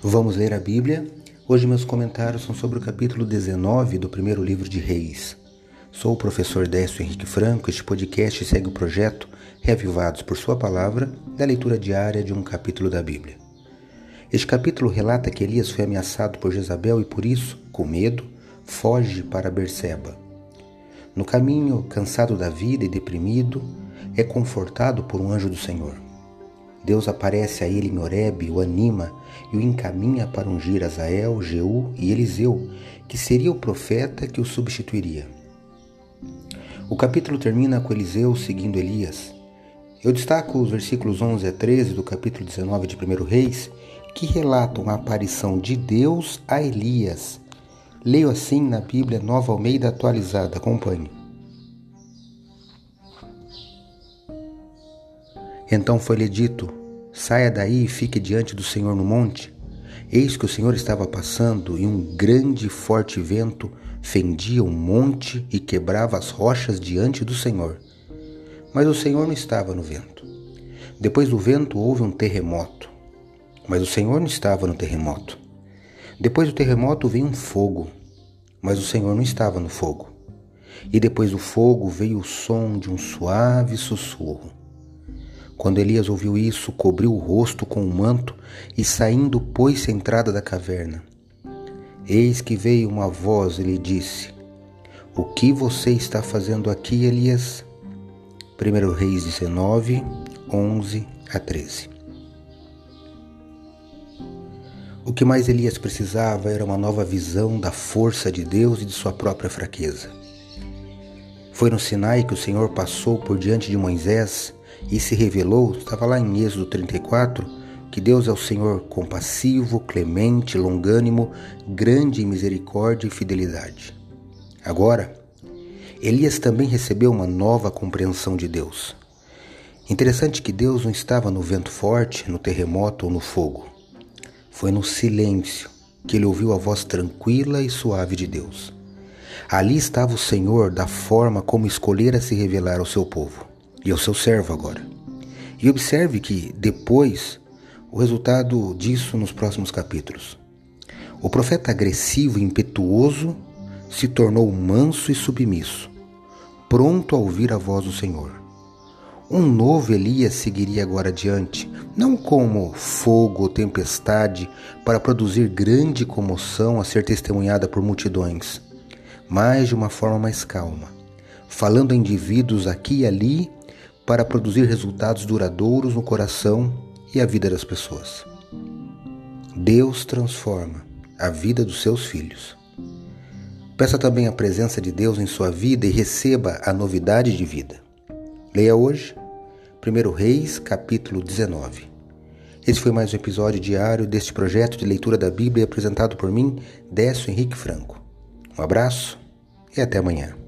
Vamos ler a Bíblia. Hoje meus comentários são sobre o capítulo 19 do primeiro livro de Reis. Sou o professor Décio Henrique Franco. Este podcast segue o projeto Reavivados por Sua Palavra, da leitura diária de um capítulo da Bíblia. Este capítulo relata que Elias foi ameaçado por Jezabel e por isso, com medo, foge para Berseba. No caminho, cansado da vida e deprimido, é confortado por um anjo do Senhor. Deus aparece a ele em Horebe, o anima e o encaminha para ungir Azael, Jeú e Eliseu, que seria o profeta que o substituiria. O capítulo termina com Eliseu seguindo Elias. Eu destaco os versículos 11 a 13 do capítulo 19 de 1 Reis, que relatam a aparição de Deus a Elias. Leio assim na Bíblia Nova Almeida atualizada. Acompanhe. Então foi-lhe dito: Saia daí e fique diante do Senhor no monte. Eis que o Senhor estava passando e um grande e forte vento fendia o monte e quebrava as rochas diante do Senhor. Mas o Senhor não estava no vento. Depois do vento houve um terremoto. Mas o Senhor não estava no terremoto. Depois do terremoto veio um fogo. Mas o Senhor não estava no fogo. E depois do fogo veio o som de um suave sussurro. Quando Elias ouviu isso, cobriu o rosto com um manto e, saindo, pôs-se à entrada da caverna. Eis que veio uma voz e lhe disse: O que você está fazendo aqui, Elias? 1 Reis 19, 11 a 13. O que mais Elias precisava era uma nova visão da força de Deus e de sua própria fraqueza. Foi no Sinai que o Senhor passou por diante de Moisés e se revelou, estava lá em Êxodo 34, que Deus é o Senhor compassivo, clemente, longânimo, grande em misericórdia e fidelidade. Agora, Elias também recebeu uma nova compreensão de Deus. Interessante que Deus não estava no vento forte, no terremoto ou no fogo. Foi no silêncio que ele ouviu a voz tranquila e suave de Deus. Ali estava o Senhor da forma como escolhera se revelar ao seu povo e ao seu servo agora. E observe que depois o resultado disso nos próximos capítulos. O profeta agressivo e impetuoso se tornou manso e submisso, pronto a ouvir a voz do Senhor. Um novo Elias seguiria agora adiante, não como fogo ou tempestade para produzir grande comoção a ser testemunhada por multidões, mas de uma forma mais calma, falando a indivíduos aqui e ali para produzir resultados duradouros no coração e a vida das pessoas. Deus transforma a vida dos seus filhos. Peça também a presença de Deus em sua vida e receba a novidade de vida. Leia hoje 1 Reis, capítulo 19. Esse foi mais um episódio diário deste projeto de leitura da Bíblia apresentado por mim, Décio Henrique Franco. Um abraço e até amanhã.